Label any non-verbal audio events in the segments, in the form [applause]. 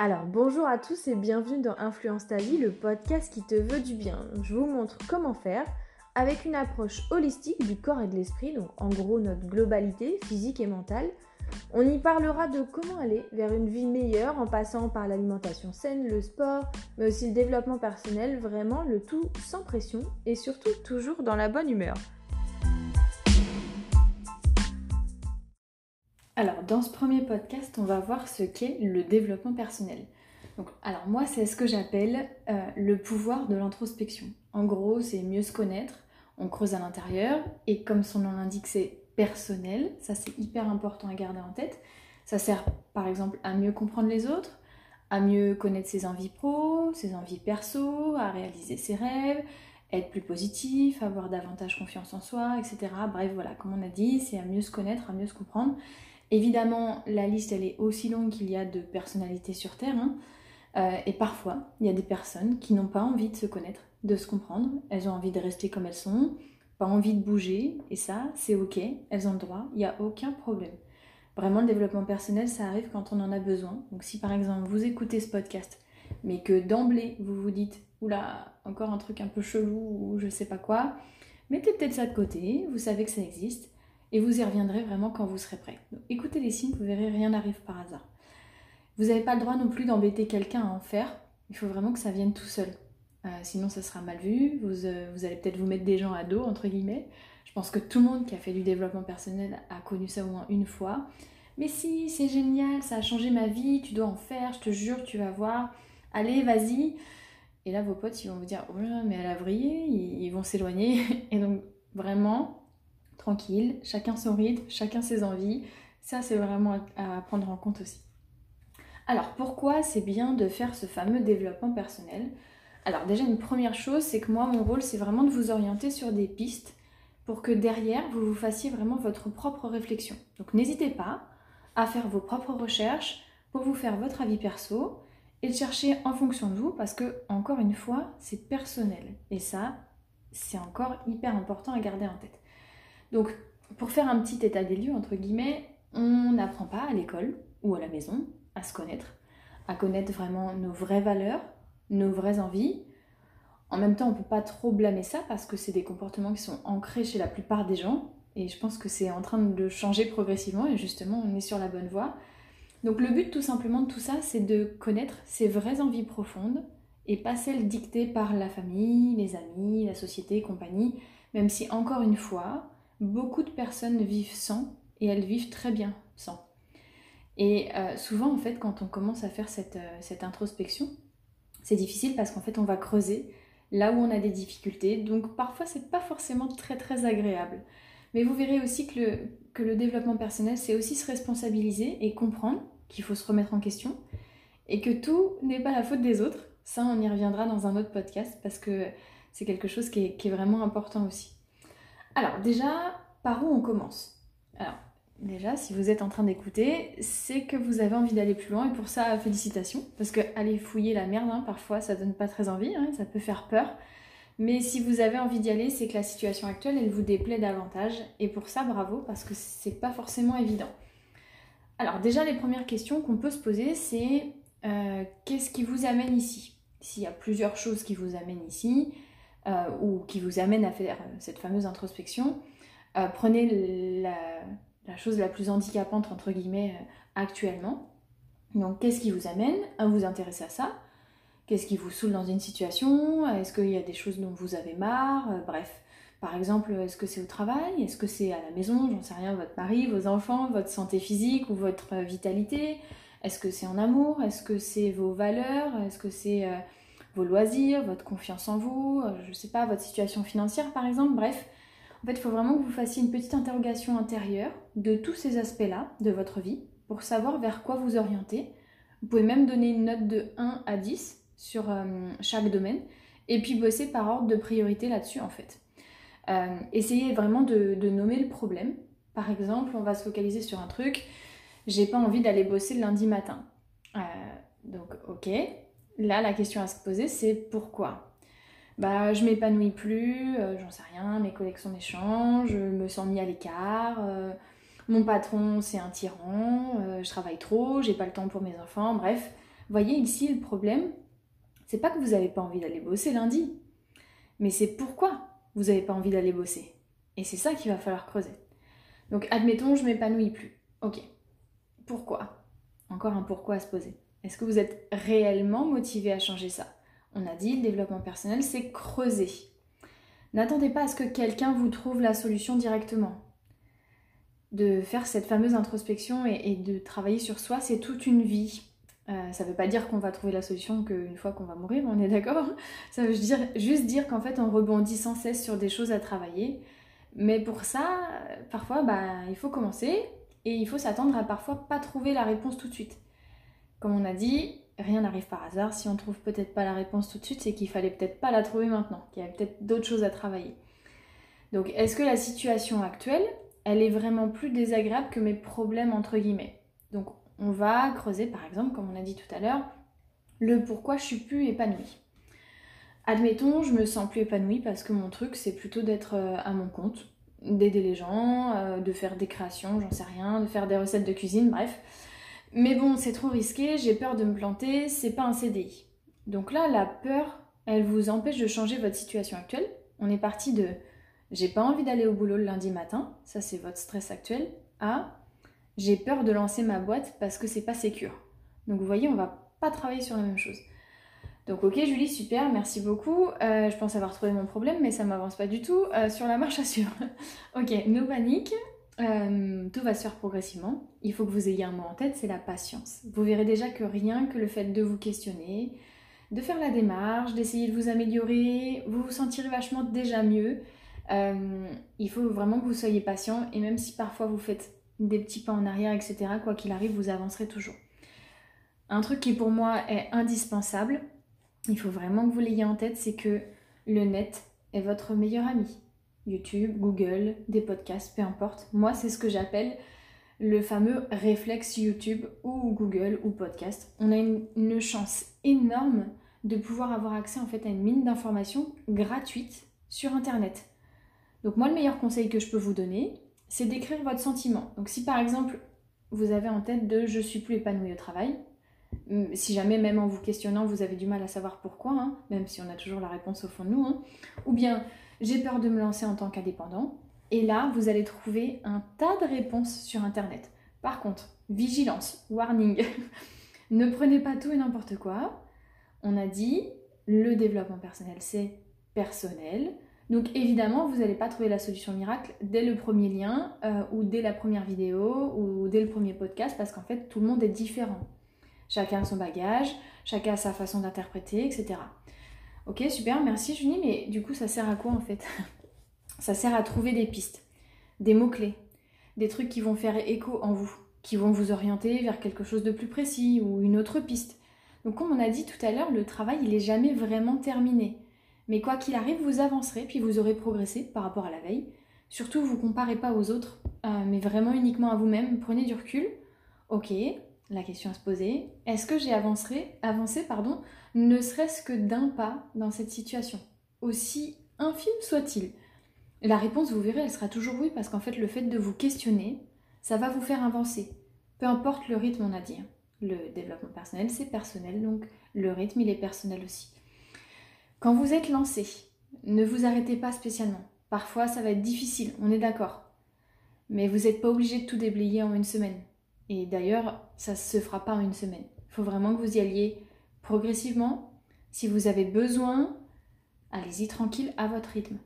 Alors bonjour à tous et bienvenue dans Influence ta vie, le podcast qui te veut du bien. Je vous montre comment faire avec une approche holistique du corps et de l'esprit, donc en gros notre globalité physique et mentale. On y parlera de comment aller vers une vie meilleure en passant par l'alimentation saine, le sport, mais aussi le développement personnel, vraiment le tout sans pression et surtout toujours dans la bonne humeur. Alors, dans ce premier podcast, on va voir ce qu'est le développement personnel. Alors moi, c'est ce que j'appelle euh, le pouvoir de l'introspection. En gros, c'est mieux se connaître, on creuse à l'intérieur, et comme son nom l'indique, c'est personnel, ça c'est hyper important à garder en tête. Ça sert par exemple à mieux comprendre les autres, à mieux connaître ses envies pro, ses envies perso, à réaliser ses rêves, être plus positif, avoir davantage confiance en soi, etc. Bref, voilà, comme on a dit, c'est à mieux se connaître, à mieux se comprendre. Évidemment, la liste, elle est aussi longue qu'il y a de personnalités sur Terre. Hein. Euh, et parfois, il y a des personnes qui n'ont pas envie de se connaître, de se comprendre. Elles ont envie de rester comme elles sont, pas envie de bouger. Et ça, c'est OK. Elles ont le droit. Il n'y a aucun problème. Vraiment, le développement personnel, ça arrive quand on en a besoin. Donc si par exemple, vous écoutez ce podcast, mais que d'emblée, vous vous dites, oula, encore un truc un peu chelou ou je sais pas quoi, mettez peut-être ça de côté. Vous savez que ça existe et vous y reviendrez vraiment quand vous serez prêt. écoutez les signes, vous verrez, rien n'arrive par hasard. Vous n'avez pas le droit non plus d'embêter quelqu'un à en faire, il faut vraiment que ça vienne tout seul. Euh, sinon ça sera mal vu, vous, euh, vous allez peut-être vous mettre des gens à dos, entre guillemets. Je pense que tout le monde qui a fait du développement personnel a connu ça au moins une fois. Mais si, c'est génial, ça a changé ma vie, tu dois en faire, je te jure, tu vas voir. Allez, vas-y. Et là, vos potes, ils vont vous dire, oh mais elle a vrillé, ils vont s'éloigner. [laughs] Et donc, vraiment, tranquille, chacun son rythme, chacun ses envies. Ça, c'est vraiment à, prendre en compte aussi. Alors, pourquoi c'est bien de faire ce fameux développement personnel? Alors, déjà, une première chose, c'est que moi, mon rôle, c'est vraiment de vous orienter sur des pistes pour que derrière, vous vous fassiez vraiment votre propre réflexion. Donc, n'hésitez pas à faire vos propres recherches pour vous faire votre avis perso et le chercher en fonction de vous parce que, encore une fois, c'est personnel. Et ça, c'est encore hyper important à garder en tête. Donc, pour faire un petit état des lieux, entre guillemets, on n'apprend pas à l'école ou à la maison à se connaître, à connaître vraiment nos vraies valeurs, nos vraies envies. En même temps, on ne peut pas trop blâmer ça parce que c'est des comportements qui sont ancrés chez la plupart des gens. Et je pense que c'est en train de changer progressivement et justement, on est sur la bonne voie. Donc le but tout simplement de tout ça, c'est de connaître ses vraies envies profondes et pas celles dictées par la famille, les amis, la société compagnie, même si encore une fois, beaucoup de personnes vivent sans et elles vivent très bien sans. Et euh, souvent, en fait, quand on commence à faire cette, euh, cette introspection, c'est difficile parce qu'en fait, on va creuser là où on a des difficultés. Donc, parfois, c'est pas forcément très très agréable. Mais vous verrez aussi que le, développement personnel, c'est aussi se responsabiliser et comprendre qu'il faut se remettre en question et que tout n'est pas la faute des autres. Ça, on y reviendra dans un autre podcast parce que c'est quelque chose qui est vraiment important aussi. Alors déjà, par où on commence? Alors déjà, si vous êtes en train d'écouter, c'est que vous avez envie d'aller plus loin et pour ça, félicitations. Parce que aller fouiller la merde, hein, parfois, ça donne pas très envie, hein, ça peut faire peur. Mais si vous avez envie d'y aller, c'est que la situation actuelle, elle vous déplaît davantage. Et pour ça, bravo, parce que c'est pas forcément évident. Alors déjà, les premières questions qu'on peut se poser, c'est euh, qu'est-ce qui vous amène ici? S'il y a plusieurs choses qui vous amènent ici, euh, ou qui vous amène à faire euh, cette fameuse introspection, euh, prenez la, chose la plus handicapante, entre guillemets, actuellement. Donc, qu'est-ce qui vous amène à vous intéresser à ça? Qu'est-ce qui vous saoule dans une situation? Est-ce qu'il y a des choses dont vous avez marre? Bref, par exemple, est-ce que c'est au travail? Est-ce que c'est à la maison? J'en sais rien, votre mari, vos enfants, votre santé physique ou votre vitalité? Est-ce que c'est en amour? Est-ce que c'est vos valeurs? Est-ce que c'est vos loisirs, votre confiance en vous, euh, je ne sais pas, votre situation financière par exemple, bref. En fait, il faut vraiment que vous fassiez une petite interrogation intérieure de tous ces aspects-là de votre vie pour savoir vers quoi vous orienter. Vous pouvez même donner une note de 1 à 10 sur euh, chaque domaine et puis bosser par ordre de priorité là-dessus en fait. Euh, essayez vraiment de, nommer le problème. Par exemple, on va se focaliser sur un truc, j'ai pas envie d'aller bosser le lundi matin. donc ok, Là, la question à se poser, c'est pourquoi? Bah, je m'épanouis plus, euh, j'en sais rien, mes collections m'échangent, je me sens mis à l'écart, euh, mon patron c'est un tyran, euh, je travaille trop, j'ai pas le temps pour mes enfants, bref. Voyez ici le problème, c'est pas que vous n'avez pas envie d'aller bosser lundi, mais c'est pourquoi vous n'avez pas envie d'aller bosser. Et c'est ça qu'il va falloir creuser. Donc admettons, je m'épanouis plus. Ok. Pourquoi? Encore un pourquoi à se poser. Est-ce que vous êtes réellement motivé à changer ça? On a dit, le développement personnel, c'est creuser. N'attendez pas à ce que quelqu'un vous trouve la solution directement. De faire cette fameuse introspection et, de travailler sur soi, c'est toute une vie. Euh, ça ne veut pas dire qu'on va trouver la solution qu'une fois qu'on va mourir, on est d'accord? Ça veut dire, juste dire qu'en fait on rebondit sans cesse sur des choses à travailler. Mais pour ça, parfois, bah, il faut commencer et il faut s'attendre à parfois pas trouver la réponse tout de suite. Comme on a dit, rien n'arrive par hasard. Si on trouve peut-être pas la réponse tout de suite, c'est qu'il fallait peut-être pas la trouver maintenant, qu'il y avait peut-être d'autres choses à travailler. Donc, est-ce que la situation actuelle, elle est vraiment plus désagréable que mes problèmes entre guillemets? Donc, on va creuser, par exemple, comme on a dit tout à l'heure, le pourquoi je suis plus épanouie. Admettons, je me sens plus épanouie parce que mon truc, c'est plutôt d'être euh, à mon compte, d'aider les gens, euh, de faire des créations, j'en sais rien, de faire des recettes de cuisine, bref. Mais bon, c'est trop risqué, j'ai peur de me planter, c'est pas un CDI. Donc là, la peur, elle vous empêche de changer votre situation actuelle. On est parti de j'ai pas envie d'aller au boulot le lundi matin, ça c'est votre stress actuel, à j'ai peur de lancer ma boîte parce que c'est pas sécure. Donc vous voyez, on va pas travailler sur la même chose. Donc ok Julie, super, merci beaucoup. Euh, je pense avoir trouvé mon problème, mais ça m'avance pas du tout. Euh, sur la marche à suivre. [laughs] ok, no panique. Euh, tout va se faire progressivement. Il faut que vous ayez un mot en tête, c'est la patience. Vous verrez déjà que rien que le fait de vous questionner, de faire la démarche, d'essayer de vous améliorer, vous vous sentirez vachement déjà mieux. Euh, il faut vraiment que vous soyez patient et même si parfois vous faites des petits pas en arrière, etc., quoi qu'il arrive, vous avancerez toujours. Un truc qui pour moi est indispensable, il faut vraiment que vous l'ayez en tête, c'est que le net est votre meilleur ami. YouTube, Google, des podcasts, peu importe. Moi, c'est ce que j'appelle le fameux réflexe YouTube ou Google ou podcast. On a une, chance énorme de pouvoir avoir accès en fait à une mine d'informations gratuite sur Internet. Donc moi, le meilleur conseil que je peux vous donner, c'est d'écrire votre sentiment. Donc si par exemple, vous avez en tête de je suis plus épanoui au travail, hum, si jamais même en vous questionnant, vous avez du mal à savoir pourquoi, hein, même si on a toujours la réponse au fond de nous, hein, ou bien j'ai peur de me lancer en tant qu'indépendant. Et là, vous allez trouver un tas de réponses sur Internet. Par contre, vigilance, warning, [laughs] ne prenez pas tout et n'importe quoi. On a dit, le développement personnel, c'est personnel. Donc évidemment, vous n'allez pas trouver la solution miracle dès le premier lien euh, ou dès la première vidéo ou dès le premier podcast parce qu'en fait, tout le monde est différent. Chacun a son bagage, chacun a sa façon d'interpréter, etc. Ok, super, merci Julie, mais du coup, ça sert à quoi en fait? [laughs] Ça sert à trouver des pistes, des mots-clés, des trucs qui vont faire écho en vous, qui vont vous orienter vers quelque chose de plus précis ou une autre piste. Donc, comme on a dit tout à l'heure, le travail, il n'est jamais vraiment terminé. Mais quoi qu'il arrive, vous avancerez, puis vous aurez progressé par rapport à la veille. Surtout, vous comparez pas aux autres, euh, mais vraiment uniquement à vous-même. Prenez du recul. Ok, la question à se poser, est-ce que j'ai avancé, avancé pardon, ne serait-ce que d'un pas dans cette situation, aussi infime soit-il La réponse, vous verrez, elle sera toujours oui, parce qu'en fait, le fait de vous questionner, ça va vous faire avancer. Peu importe le rythme, on a dit. Le développement personnel, c'est personnel, donc le rythme, il est personnel aussi. Quand vous êtes lancé, ne vous arrêtez pas spécialement. Parfois, ça va être difficile, on est d'accord. Mais vous n'êtes pas obligé de tout déblayer en une semaine. Et d'ailleurs, ça ne se fera pas en une semaine. Il faut vraiment que vous y alliez progressivement. Si vous avez besoin, allez-y tranquille à votre rythme.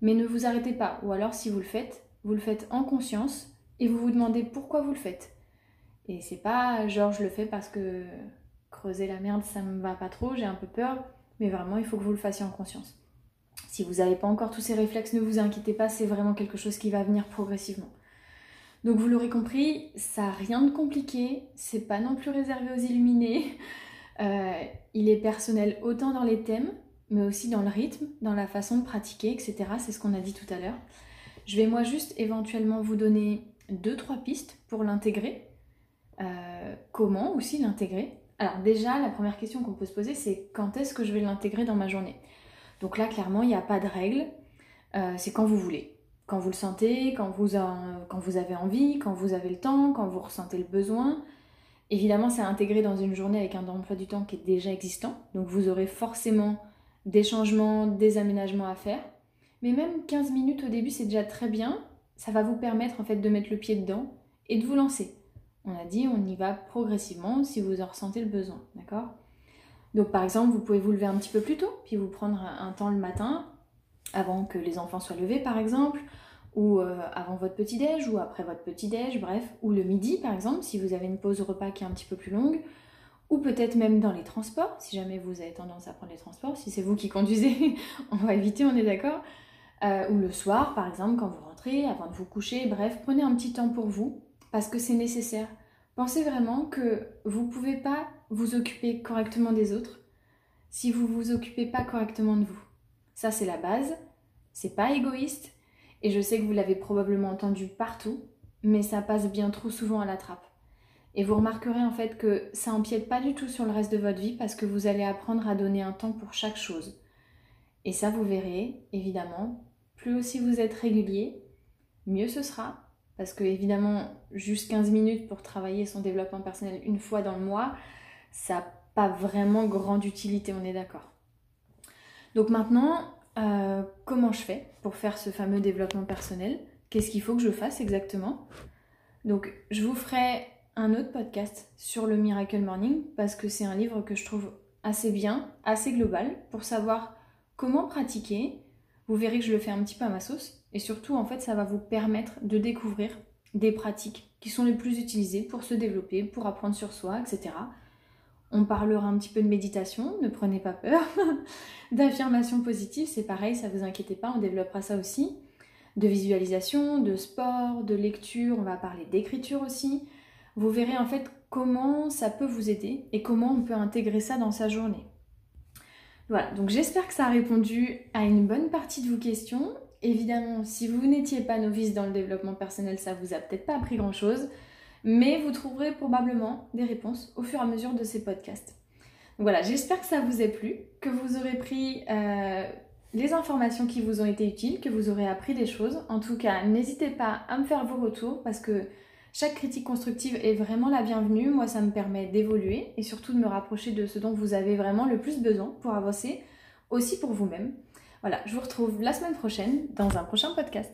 Mais ne vous arrêtez pas. Ou alors, si vous le faites, vous le faites en conscience et vous vous demandez pourquoi vous le faites. Et c'est pas genre je le fais parce que creuser la merde ça me va pas trop, j'ai un peu peur. Mais vraiment, il faut que vous le fassiez en conscience. Si vous n'avez pas encore tous ces réflexes, ne vous inquiétez pas, c'est vraiment quelque chose qui va venir progressivement. Donc vous l'aurez compris, ça n'a rien de compliqué, c'est pas non plus réservé aux illuminés. Euh, il est personnel autant dans les thèmes, mais aussi dans le rythme, dans la façon de pratiquer, etc. C'est ce qu'on a dit tout à l'heure. Je vais moi juste éventuellement vous donner deux, trois pistes pour l'intégrer. Euh, comment aussi l'intégrer Alors déjà, la première question qu'on peut se poser, c'est quand est-ce que je vais l'intégrer dans ma journée? Donc là, clairement, il n'y a pas de règle. Euh, c'est quand vous voulez quand vous le sentez, quand vous, quand vous avez envie, quand vous avez le temps, quand vous ressentez le besoin. Évidemment, c'est intégré dans une journée avec un emploi du temps qui est déjà existant, donc vous aurez forcément des changements, des aménagements à faire. Mais même 15 minutes au début, c'est déjà très bien. Ça va vous permettre en fait de mettre le pied dedans et de vous lancer. On a dit, on y va progressivement si vous en ressentez le besoin, d'accord? Donc par exemple, vous pouvez vous lever un petit peu plus tôt, puis vous prendre un temps le matin, avant que les enfants soient levés par exemple, ou euh, avant votre petit-déj, ou après votre petit-déj, bref, ou le midi par exemple, si vous avez une pause repas qui est un petit peu plus longue, ou peut-être même dans les transports, si jamais vous avez tendance à prendre les transports, si c'est vous qui conduisez, [laughs] on va éviter, on est d'accord, euh, ou le soir par exemple, quand vous rentrez, avant de vous coucher, bref, prenez un petit temps pour vous, parce que c'est nécessaire. Pensez vraiment que vous ne pouvez pas vous occuper correctement des autres si vous ne vous occupez pas correctement de vous. Ça, c'est la base. C'est pas égoïste. Et je sais que vous l'avez probablement entendu partout, mais ça passe bien trop souvent à la trappe. Et vous remarquerez en fait que ça empiète pas du tout sur le reste de votre vie parce que vous allez apprendre à donner un temps pour chaque chose. Et ça, vous verrez, évidemment, plus aussi vous êtes régulier, mieux ce sera. Parce que évidemment, juste 15 minutes pour travailler son développement personnel une fois dans le mois, ça n'a pas vraiment grande utilité, on est d'accord. Donc maintenant, euh, comment je fais pour faire ce fameux développement personnel? Qu'est-ce qu'il faut que je fasse exactement? Donc je vous ferai un autre podcast sur le Miracle Morning parce que c'est un livre que je trouve assez bien, assez global pour savoir comment pratiquer. Vous verrez que je le fais un petit peu à ma sauce et surtout en fait ça va vous permettre de découvrir des pratiques qui sont les plus utilisées pour se développer, pour apprendre sur soi, etc. On parlera un petit peu de méditation, ne prenez pas peur. [laughs] D'affirmation positive, c'est pareil, ça vous inquiétez pas, on développera ça aussi. De visualisation, de sport, de lecture, on va parler d'écriture aussi. Vous verrez en fait comment ça peut vous aider et comment on peut intégrer ça dans sa journée. Voilà, donc j'espère que ça a répondu à une bonne partie de vos questions. Évidemment, si vous n'étiez pas novice dans le développement personnel, ça vous a peut-être pas appris grand-chose mais vous trouverez probablement des réponses au fur et à mesure de ces podcasts. Voilà, j'espère que ça vous a plu, que vous aurez pris euh, les informations qui vous ont été utiles, que vous aurez appris des choses. En tout cas, n'hésitez pas à me faire vos retours parce que chaque critique constructive est vraiment la bienvenue. Moi, ça me permet d'évoluer et surtout de me rapprocher de ce dont vous avez vraiment le plus besoin pour avancer, aussi pour vous-même. Voilà, je vous retrouve la semaine prochaine dans un prochain podcast.